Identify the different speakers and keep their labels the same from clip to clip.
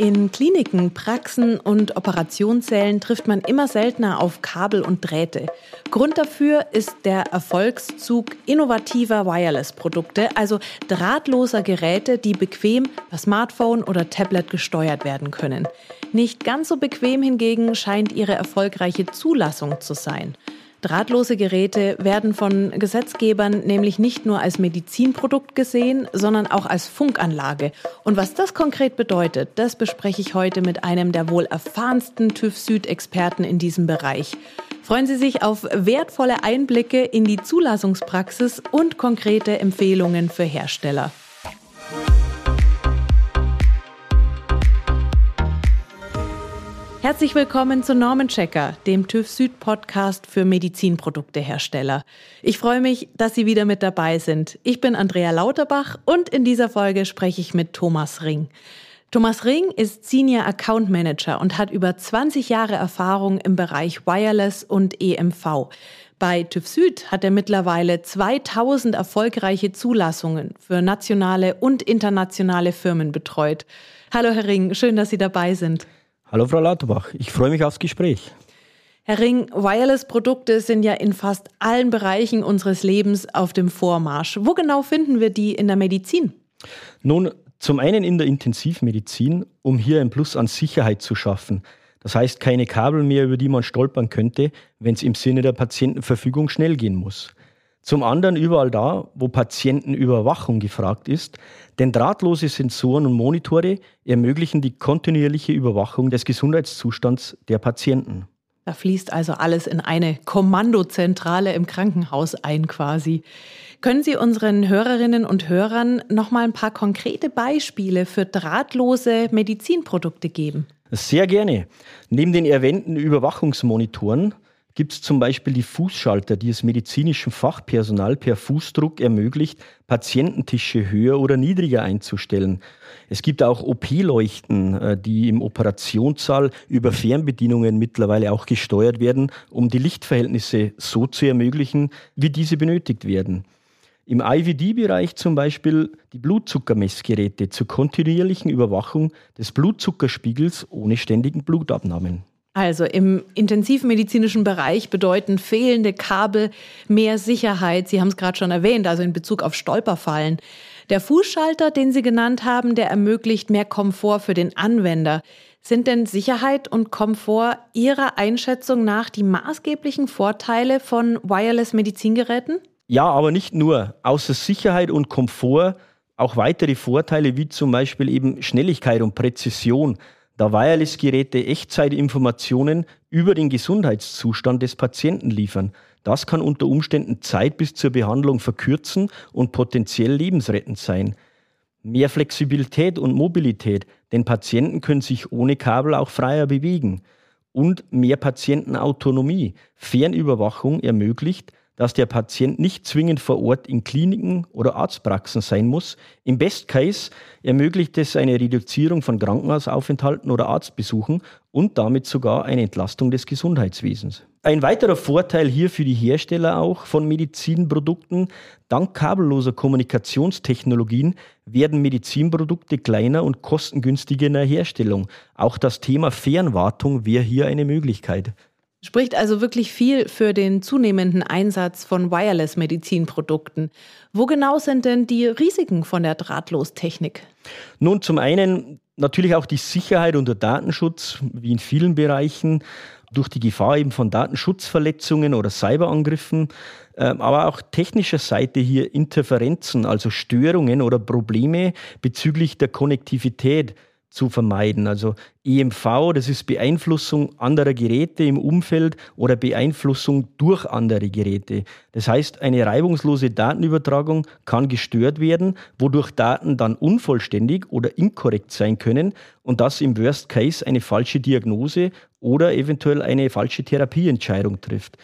Speaker 1: In Kliniken, Praxen und Operationssälen trifft man immer seltener auf Kabel und Drähte. Grund dafür ist der Erfolgszug innovativer Wireless-Produkte, also drahtloser Geräte, die bequem per Smartphone oder Tablet gesteuert werden können. Nicht ganz so bequem hingegen scheint ihre erfolgreiche Zulassung zu sein. Drahtlose Geräte werden von Gesetzgebern nämlich nicht nur als Medizinprodukt gesehen, sondern auch als Funkanlage. Und was das konkret bedeutet, das bespreche ich heute mit einem der wohl erfahrensten TÜV Süd-Experten in diesem Bereich. Freuen Sie sich auf wertvolle Einblicke in die Zulassungspraxis und konkrete Empfehlungen für Hersteller. Herzlich willkommen zu Norman Checker, dem TÜV Süd Podcast für Medizinproduktehersteller. Ich freue mich, dass Sie wieder mit dabei sind. Ich bin Andrea Lauterbach und in dieser Folge spreche ich mit Thomas Ring. Thomas Ring ist Senior Account Manager und hat über 20 Jahre Erfahrung im Bereich Wireless und EMV. Bei TÜV Süd hat er mittlerweile 2000 erfolgreiche Zulassungen für nationale und internationale Firmen betreut. Hallo Herr Ring, schön, dass Sie dabei sind.
Speaker 2: Hallo Frau Lauterbach, ich freue mich aufs Gespräch.
Speaker 1: Herr Ring, Wireless-Produkte sind ja in fast allen Bereichen unseres Lebens auf dem Vormarsch. Wo genau finden wir die in der Medizin?
Speaker 2: Nun, zum einen in der Intensivmedizin, um hier ein Plus an Sicherheit zu schaffen. Das heißt, keine Kabel mehr, über die man stolpern könnte, wenn es im Sinne der Patientenverfügung schnell gehen muss. Zum anderen überall da, wo Patientenüberwachung gefragt ist, denn drahtlose Sensoren und Monitore ermöglichen die kontinuierliche Überwachung des Gesundheitszustands der Patienten.
Speaker 1: Da fließt also alles in eine Kommandozentrale im Krankenhaus ein quasi. Können Sie unseren Hörerinnen und Hörern noch mal ein paar konkrete Beispiele für drahtlose Medizinprodukte geben?
Speaker 2: Sehr gerne. Neben den erwähnten Überwachungsmonitoren gibt es zum Beispiel die Fußschalter, die es medizinischem Fachpersonal per Fußdruck ermöglicht, Patiententische höher oder niedriger einzustellen. Es gibt auch OP-Leuchten, äh, die im Operationssaal über Fernbedienungen mittlerweile auch gesteuert werden, um die Lichtverhältnisse so zu ermöglichen, wie diese benötigt werden. Im IVD-Bereich zum Beispiel die Blutzuckermessgeräte zur kontinuierlichen Überwachung des Blutzuckerspiegels ohne ständigen Blutabnahmen.
Speaker 1: Also im intensivmedizinischen Bereich bedeuten fehlende Kabel mehr Sicherheit. Sie haben es gerade schon erwähnt, also in Bezug auf Stolperfallen. Der Fußschalter, den Sie genannt haben, der ermöglicht mehr Komfort für den Anwender. Sind denn Sicherheit und Komfort Ihrer Einschätzung nach die maßgeblichen Vorteile von Wireless-Medizingeräten?
Speaker 2: Ja, aber nicht nur. Außer Sicherheit und Komfort auch weitere Vorteile wie zum Beispiel eben Schnelligkeit und Präzision da Wireless-Geräte Echtzeitinformationen über den Gesundheitszustand des Patienten liefern. Das kann unter Umständen Zeit bis zur Behandlung verkürzen und potenziell lebensrettend sein. Mehr Flexibilität und Mobilität, denn Patienten können sich ohne Kabel auch freier bewegen. Und mehr Patientenautonomie. Fernüberwachung ermöglicht, dass der Patient nicht zwingend vor Ort in Kliniken oder Arztpraxen sein muss. Im Best Case ermöglicht es eine Reduzierung von Krankenhausaufenthalten oder Arztbesuchen und damit sogar eine Entlastung des Gesundheitswesens. Ein weiterer Vorteil hier für die Hersteller auch von Medizinprodukten, dank kabelloser Kommunikationstechnologien werden Medizinprodukte kleiner und kostengünstiger in der Herstellung. Auch das Thema Fernwartung wäre hier eine Möglichkeit.
Speaker 1: Spricht also wirklich viel für den zunehmenden Einsatz von Wireless-Medizinprodukten. Wo genau sind denn die Risiken von der Drahtlostechnik?
Speaker 2: Nun, zum einen natürlich auch die Sicherheit und der Datenschutz, wie in vielen Bereichen, durch die Gefahr eben von Datenschutzverletzungen oder Cyberangriffen, ähm, aber auch technischer Seite hier Interferenzen, also Störungen oder Probleme bezüglich der Konnektivität zu vermeiden. Also EMV, das ist Beeinflussung anderer Geräte im Umfeld oder Beeinflussung durch andere Geräte. Das heißt, eine reibungslose Datenübertragung kann gestört werden, wodurch Daten dann unvollständig oder inkorrekt sein können und das im Worst Case eine falsche Diagnose oder eventuell eine falsche Therapieentscheidung trifft.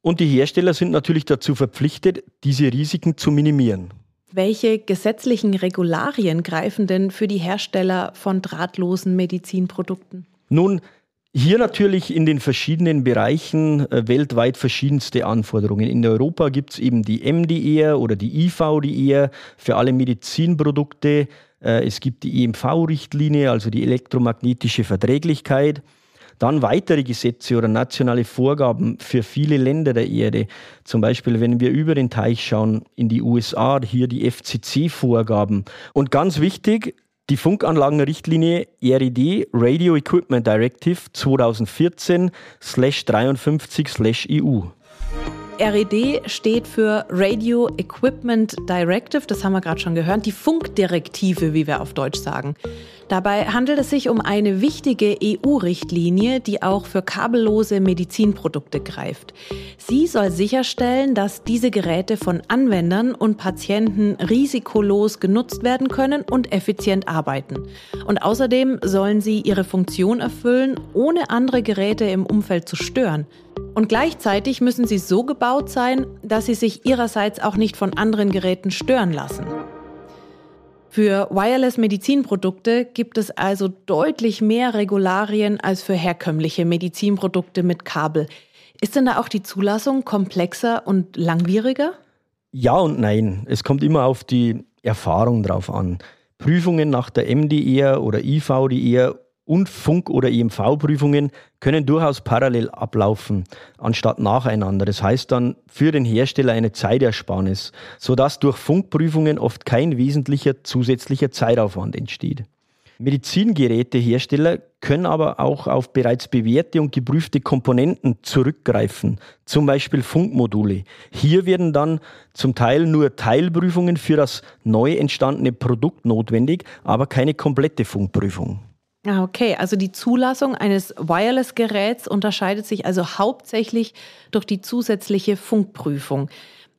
Speaker 2: Und die Hersteller sind natürlich dazu verpflichtet, diese Risiken zu minimieren.
Speaker 1: Welche gesetzlichen Regularien greifen denn für die Hersteller von drahtlosen Medizinprodukten?
Speaker 2: Nun, hier natürlich in den verschiedenen Bereichen äh, weltweit verschiedenste Anforderungen. In Europa gibt es eben die MDR oder die IVDR für alle Medizinprodukte. Äh, es gibt die EMV-Richtlinie, also die elektromagnetische Verträglichkeit. Dann weitere Gesetze oder nationale Vorgaben für viele Länder der Erde. Zum Beispiel, wenn wir über den Teich schauen, in die USA, hier die FCC-Vorgaben. Und ganz wichtig, die Funkanlagenrichtlinie RED, Radio Equipment Directive 2014-53-EU.
Speaker 1: RED steht für Radio Equipment Directive, das haben wir gerade schon gehört, die Funkdirektive, wie wir auf Deutsch sagen. Dabei handelt es sich um eine wichtige EU-Richtlinie, die auch für kabellose Medizinprodukte greift. Sie soll sicherstellen, dass diese Geräte von Anwendern und Patienten risikolos genutzt werden können und effizient arbeiten. Und außerdem sollen sie ihre Funktion erfüllen, ohne andere Geräte im Umfeld zu stören. Und gleichzeitig müssen sie so gebaut sein, dass sie sich ihrerseits auch nicht von anderen Geräten stören lassen. Für Wireless-Medizinprodukte gibt es also deutlich mehr Regularien als für herkömmliche Medizinprodukte mit Kabel. Ist denn da auch die Zulassung komplexer und langwieriger?
Speaker 2: Ja und nein. Es kommt immer auf die Erfahrung drauf an. Prüfungen nach der MDR oder IVDR und Funk- oder EMV-Prüfungen können durchaus parallel ablaufen, anstatt nacheinander. Das heißt dann für den Hersteller eine Zeitersparnis, sodass durch Funkprüfungen oft kein wesentlicher zusätzlicher Zeitaufwand entsteht. Medizingerätehersteller können aber auch auf bereits bewährte und geprüfte Komponenten zurückgreifen, zum Beispiel Funkmodule. Hier werden dann zum Teil nur Teilprüfungen für das neu entstandene Produkt notwendig, aber keine komplette Funkprüfung.
Speaker 1: Ah, okay. Also die Zulassung eines Wireless-Geräts unterscheidet sich also hauptsächlich durch die zusätzliche Funkprüfung.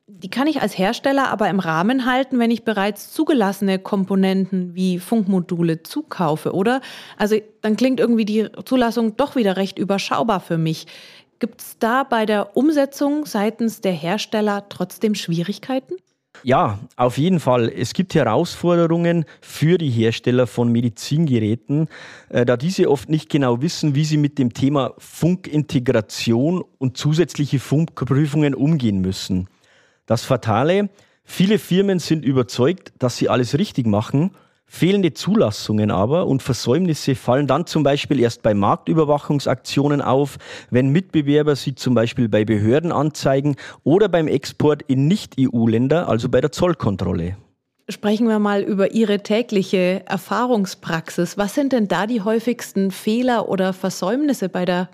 Speaker 1: Die kann ich als Hersteller aber im Rahmen halten, wenn ich bereits zugelassene Komponenten wie Funkmodule zukaufe, oder? Also dann klingt irgendwie die Zulassung doch wieder recht überschaubar für mich. Gibt es da bei der Umsetzung seitens der Hersteller trotzdem Schwierigkeiten?
Speaker 2: Ja, auf jeden Fall. Es gibt Herausforderungen für die Hersteller von Medizingeräten, äh, da diese oft nicht genau wissen, wie sie mit dem Thema Funkintegration und zusätzliche Funkprüfungen umgehen müssen. Das Fatale, viele Firmen sind überzeugt, dass sie alles richtig machen Fehlende Zulassungen aber und Versäumnisse fallen dann zum Beispiel erst bei Marktüberwachungsaktionen auf, wenn Mitbewerber sie zum Beispiel bei Behörden anzeigen oder beim Export in Nicht-EU-Länder, also bei der Zollkontrolle.
Speaker 1: Sprechen wir mal über Ihre tägliche Erfahrungspraxis. Was sind denn da die häufigsten Fehler oder Versäumnisse bei der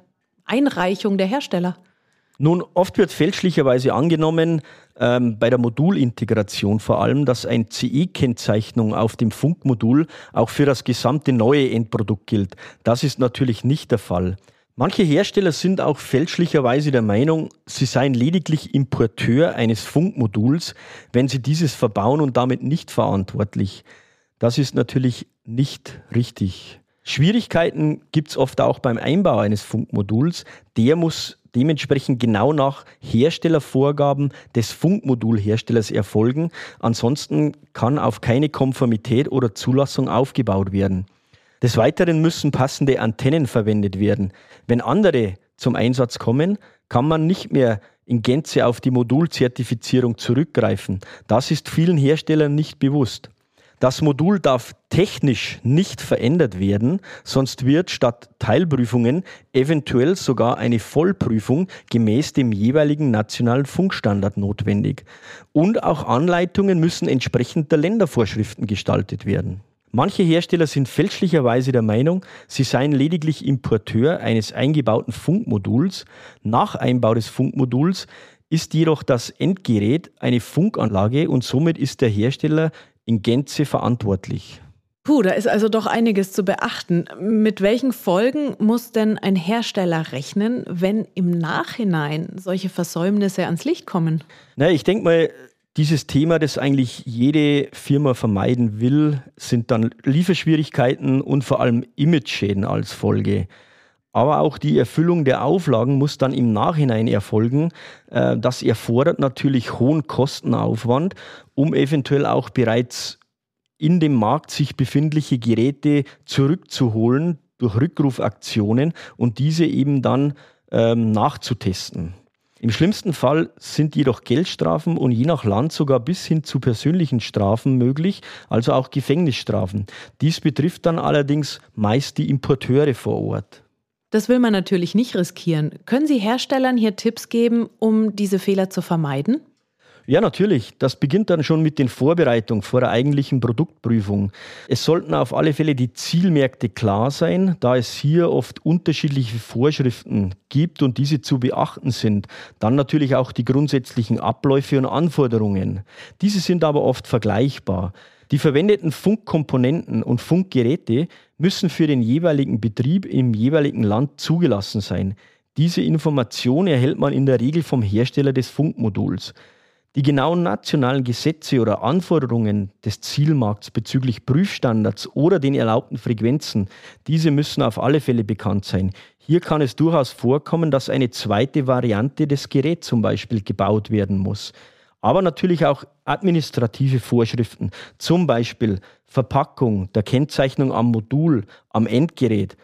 Speaker 1: Einreichung der Hersteller?
Speaker 2: Nun, oft wird fälschlicherweise angenommen, ähm, bei der Modulintegration vor allem, dass ein CE-Kennzeichnung auf dem Funkmodul auch für das gesamte neue Endprodukt gilt. Das ist natürlich nicht der Fall. Manche Hersteller sind auch fälschlicherweise der Meinung, sie seien lediglich Importeur eines Funkmoduls, wenn sie dieses verbauen und damit nicht verantwortlich. Das ist natürlich nicht richtig. Schwierigkeiten gibt es oft auch beim Einbau eines Funkmoduls. Der muss dementsprechend genau nach Herstellervorgaben des Funkmodulherstellers erfolgen. Ansonsten kann auf keine Konformität oder Zulassung aufgebaut werden. Des Weiteren müssen passende Antennen verwendet werden. Wenn andere zum Einsatz kommen, kann man nicht mehr in Gänze auf die Modulzertifizierung zurückgreifen. Das ist vielen Herstellern nicht bewusst. Das Modul darf technisch nicht verändert werden, sonst wird statt Teilprüfungen eventuell sogar eine Vollprüfung gemäß dem jeweiligen nationalen Funkstandard notwendig. Und auch Anleitungen müssen entsprechend der Ländervorschriften gestaltet werden. Manche Hersteller sind fälschlicherweise der Meinung, sie seien lediglich Importeur eines eingebauten Funkmoduls. Nach Einbau des Funkmoduls ist jedoch das Endgerät eine Funkanlage und somit ist der Hersteller in Gänze verantwortlich.
Speaker 1: Puh, da ist also doch einiges zu beachten. Mit welchen Folgen muss denn ein Hersteller rechnen, wenn im Nachhinein solche Versäumnisse ans Licht kommen?
Speaker 2: Na, ich denke mal, dieses Thema, das eigentlich jede Firma vermeiden will, sind dann Lieferschwierigkeiten und vor allem Image-Schäden als Folge. Aber auch die Erfüllung der Auflagen muss dann im Nachhinein erfolgen. Äh, das erfordert natürlich hohen Kostenaufwand, um eventuell auch bereits in dem Markt sich befindliche Geräte zurückzuholen durch Rückrufaktionen und diese eben dann ähm, nachzutesten. Im schlimmsten Fall sind jedoch Geldstrafen und je nach Land sogar bis hin zu persönlichen Strafen möglich, also auch Gefängnisstrafen. Dies betrifft dann allerdings meist die Importeure vor Ort.
Speaker 1: Das will man natürlich nicht riskieren. Können Sie Herstellern hier Tipps geben, um diese Fehler zu vermeiden?
Speaker 2: Ja, natürlich. Das beginnt dann schon mit den Vorbereitungen vor der eigentlichen Produktprüfung. Es sollten auf alle Fälle die Zielmärkte klar sein, da es hier oft unterschiedliche Vorschriften gibt und diese zu beachten sind. Dann natürlich auch die grundsätzlichen Abläufe und Anforderungen. Diese sind aber oft vergleichbar. Die verwendeten Funkkomponenten und Funkgeräte müssen für den jeweiligen Betrieb im jeweiligen Land zugelassen sein. Diese Information erhält man in der Regel vom Hersteller des Funkmoduls. Die genauen nationalen Gesetze oder Anforderungen des Zielmarkts bezüglich Prüfstandards oder den erlaubten Frequenzen, diese müssen auf alle Fälle bekannt sein. Hier kann es durchaus vorkommen, dass eine zweite Variante des Geräts zum Beispiel gebaut werden muss. Aber natürlich auch administrative Vorschriften, zum Beispiel Verpackung, der Kennzeichnung am Modul, am Endgerät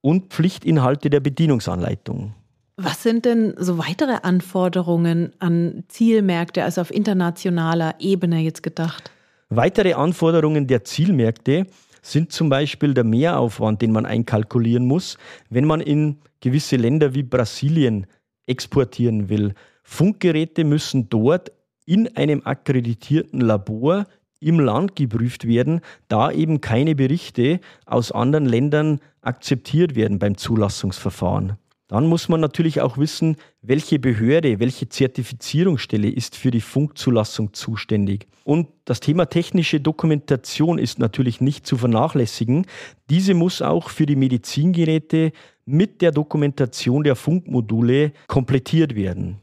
Speaker 2: und Pflichtinhalte der Bedienungsanleitung.
Speaker 1: Was sind denn so weitere Anforderungen an Zielmärkte, also auf internationaler Ebene jetzt gedacht?
Speaker 2: Weitere Anforderungen der Zielmärkte sind zum Beispiel der Mehraufwand, den man einkalkulieren muss, wenn man in gewisse Länder wie Brasilien exportieren will. Funkgeräte müssen dort in einem akkreditierten Labor im Land geprüft werden, da eben keine Berichte aus anderen Ländern akzeptiert werden beim Zulassungsverfahren. Dann muss man natürlich auch wissen, welche Behörde, welche Zertifizierungsstelle ist für die Funkzulassung zuständig. Und das Thema technische Dokumentation ist natürlich nicht zu vernachlässigen. Diese muss auch für die Medizingeräte mit der Dokumentation der Funkmodule komplettiert werden.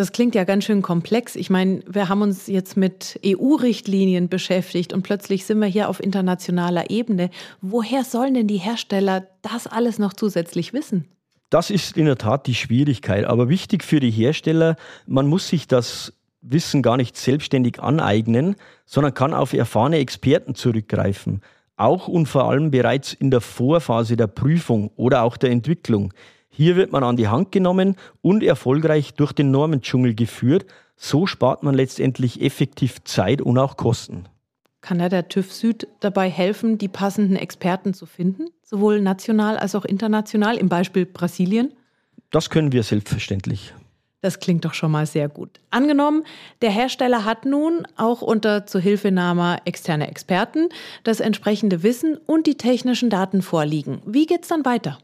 Speaker 1: Das klingt ja ganz schön komplex. Ich meine, wir haben uns jetzt mit EU-Richtlinien beschäftigt und plötzlich sind wir hier auf internationaler Ebene. Woher sollen denn die Hersteller das alles noch zusätzlich wissen?
Speaker 2: Das ist in der Tat die Schwierigkeit. Aber wichtig für die Hersteller, man muss sich das Wissen gar nicht selbstständig aneignen, sondern kann auf erfahrene Experten zurückgreifen. Auch und vor allem bereits in der Vorphase der Prüfung oder auch der Entwicklung. Hier wird man an die Hand genommen und erfolgreich durch den Normendschungel geführt. So spart man letztendlich effektiv Zeit und auch Kosten.
Speaker 1: Kann da der TÜV Süd dabei helfen, die passenden Experten zu finden, sowohl national als auch international, im Beispiel Brasilien?
Speaker 2: Das können wir selbstverständlich.
Speaker 1: Das klingt doch schon mal sehr gut. Angenommen, der Hersteller hat nun auch unter Zuhilfenahme externer Experten das entsprechende Wissen und die technischen Daten vorliegen. Wie geht es dann weiter?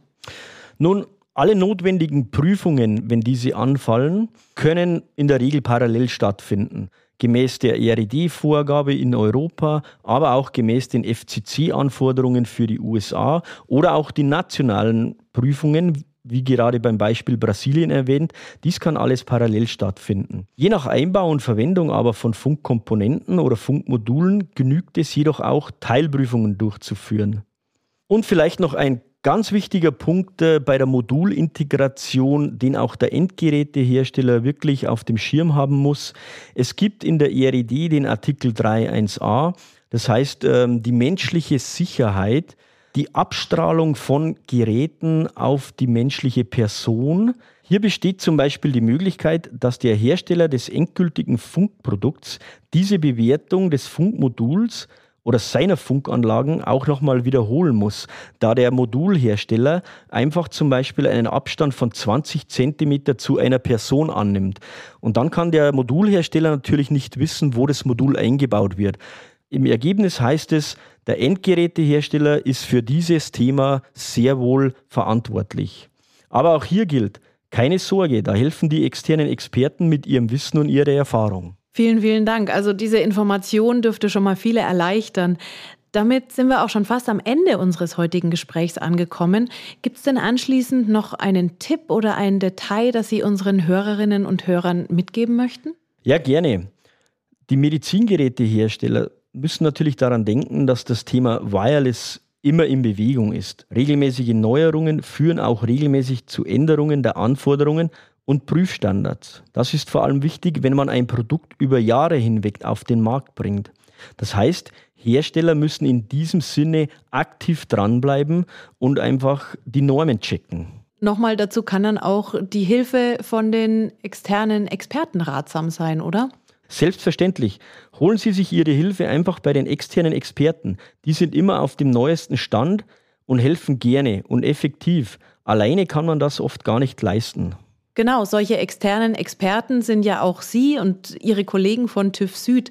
Speaker 2: Nun, alle notwendigen Prüfungen, wenn diese anfallen, können in der Regel parallel stattfinden gemäß der ERD-Vorgabe in Europa, aber auch gemäß den FCC-Anforderungen für die USA oder auch die nationalen Prüfungen, wie gerade beim Beispiel Brasilien erwähnt, dies kann alles parallel stattfinden. Je nach Einbau und Verwendung aber von Funkkomponenten oder Funkmodulen genügt es jedoch auch, Teilprüfungen durchzuführen. Und vielleicht noch ein Ganz wichtiger Punkt äh, bei der Modulintegration, den auch der Endgerätehersteller wirklich auf dem Schirm haben muss. Es gibt in der ERED den Artikel 3.1a, das heißt ähm, die menschliche Sicherheit, die Abstrahlung von Geräten auf die menschliche Person. Hier besteht zum Beispiel die Möglichkeit, dass der Hersteller des endgültigen Funkprodukts diese Bewertung des Funkmoduls oder seiner Funkanlagen auch nochmal wiederholen muss, da der Modulhersteller einfach zum Beispiel einen Abstand von 20 Zentimeter zu einer Person annimmt. Und dann kann der Modulhersteller natürlich nicht wissen, wo das Modul eingebaut wird. Im Ergebnis heißt es, der Endgerätehersteller ist für dieses Thema sehr wohl verantwortlich. Aber auch hier gilt, keine Sorge, da helfen die externen Experten mit ihrem Wissen und ihrer Erfahrung.
Speaker 1: Vielen, vielen Dank. Also diese Information dürfte schon mal viele erleichtern. Damit sind wir auch schon fast am Ende unseres heutigen Gesprächs angekommen. Gibt es denn anschließend noch einen Tipp oder ein Detail, das Sie unseren Hörerinnen und Hörern mitgeben möchten?
Speaker 2: Ja, gerne. Die Medizingerätehersteller müssen natürlich daran denken, dass das Thema Wireless immer in Bewegung ist. Regelmäßige Neuerungen führen auch regelmäßig zu Änderungen der Anforderungen und Prüfstandards. Das ist vor allem wichtig, wenn man ein Produkt über Jahre hinweg auf den Markt bringt. Das heißt, Hersteller müssen in diesem Sinne aktiv dranbleiben und einfach die Normen checken.
Speaker 1: Nochmal dazu kann dann auch die Hilfe von den externen Experten ratsam sein, oder?
Speaker 2: Selbstverständlich. Holen Sie sich Ihre Hilfe einfach bei den externen Experten. Die sind immer auf dem neuesten Stand und helfen gerne und effektiv. Alleine kann man das oft gar nicht leisten.
Speaker 1: Genau, solche externen Experten sind ja auch Sie und Ihre Kollegen von TÜV Süd.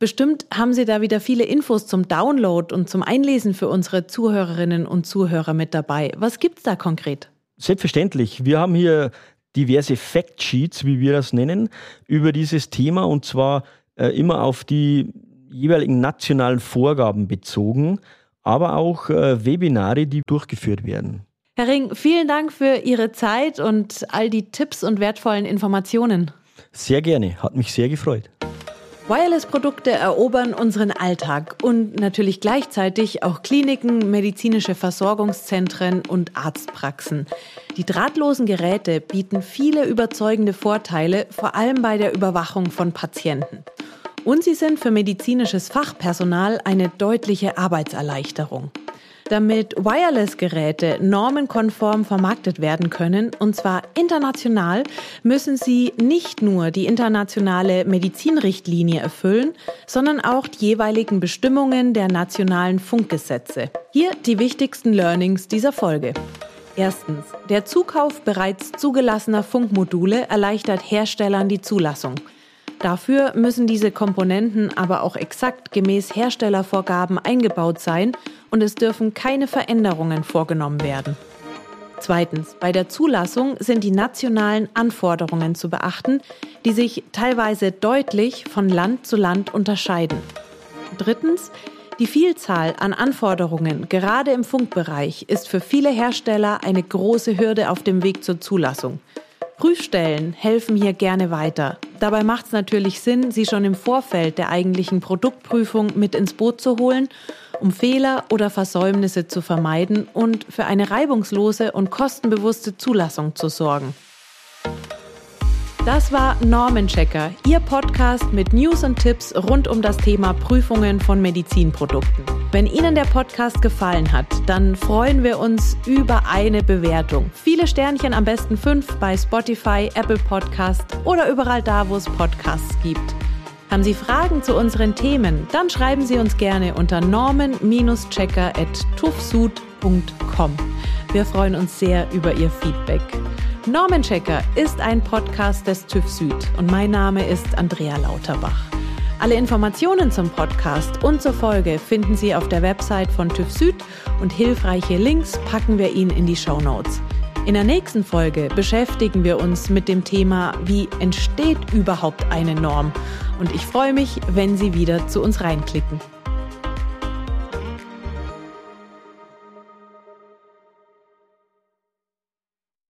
Speaker 1: Bestimmt haben Sie da wieder viele Infos zum Download und zum Einlesen für unsere Zuhörerinnen und Zuhörer mit dabei. Was gibt es da konkret?
Speaker 2: Selbstverständlich. Wir haben hier diverse Factsheets, wie wir das nennen, über dieses Thema und zwar äh, immer auf die jeweiligen nationalen Vorgaben bezogen, aber auch äh, Webinare, die durchgeführt werden.
Speaker 1: Herr Ring, vielen Dank für Ihre Zeit und all die Tipps und wertvollen Informationen.
Speaker 2: Sehr gerne, hat mich sehr gefreut.
Speaker 1: Wireless-Produkte erobern unseren Alltag und natürlich gleichzeitig auch Kliniken, medizinische Versorgungszentren und Arztpraxen. Die drahtlosen Geräte bieten viele überzeugende Vorteile, vor allem bei der Überwachung von Patienten. Und sie sind für medizinisches Fachpersonal eine deutliche Arbeitserleichterung damit Wireless-Geräte normenkonform vermarktet werden können, und zwar international, müssen sie nicht nur die internationale Medizinrichtlinie erfüllen, sondern auch die jeweiligen Bestimmungen der nationalen Funkgesetze. Hier die wichtigsten Learnings dieser Folge. Erstens. Der Zukauf bereits zugelassener Funkmodule erleichtert Herstellern die Zulassung. Dafür müssen diese Komponenten aber auch exakt gemäß Herstellervorgaben eingebaut sein und es dürfen keine Veränderungen vorgenommen werden. Zweitens, bei der Zulassung sind die nationalen Anforderungen zu beachten, die sich teilweise deutlich von Land zu Land unterscheiden. Drittens, die Vielzahl an Anforderungen, gerade im Funkbereich, ist für viele Hersteller eine große Hürde auf dem Weg zur Zulassung. Prüfstellen helfen hier gerne weiter. Dabei macht es natürlich Sinn, sie schon im Vorfeld der eigentlichen Produktprüfung mit ins Boot zu holen, um Fehler oder Versäumnisse zu vermeiden und für eine reibungslose und kostenbewusste Zulassung zu sorgen. Das war Normenchecker, Ihr Podcast mit News und Tipps rund um das Thema Prüfungen von Medizinprodukten. Wenn Ihnen der Podcast gefallen hat, dann freuen wir uns über eine Bewertung. Viele Sternchen, am besten fünf bei Spotify, Apple Podcast oder überall da, wo es Podcasts gibt. Haben Sie Fragen zu unseren Themen? Dann schreiben Sie uns gerne unter normen-checker.tuffsud.com. Wir freuen uns sehr über Ihr Feedback. Normenchecker ist ein Podcast des TÜV Süd und mein Name ist Andrea Lauterbach. Alle Informationen zum Podcast und zur Folge finden Sie auf der Website von TÜV Süd und hilfreiche Links packen wir Ihnen in die Show Notes. In der nächsten Folge beschäftigen wir uns mit dem Thema, wie entsteht überhaupt eine Norm? Und ich freue mich, wenn Sie wieder zu uns reinklicken.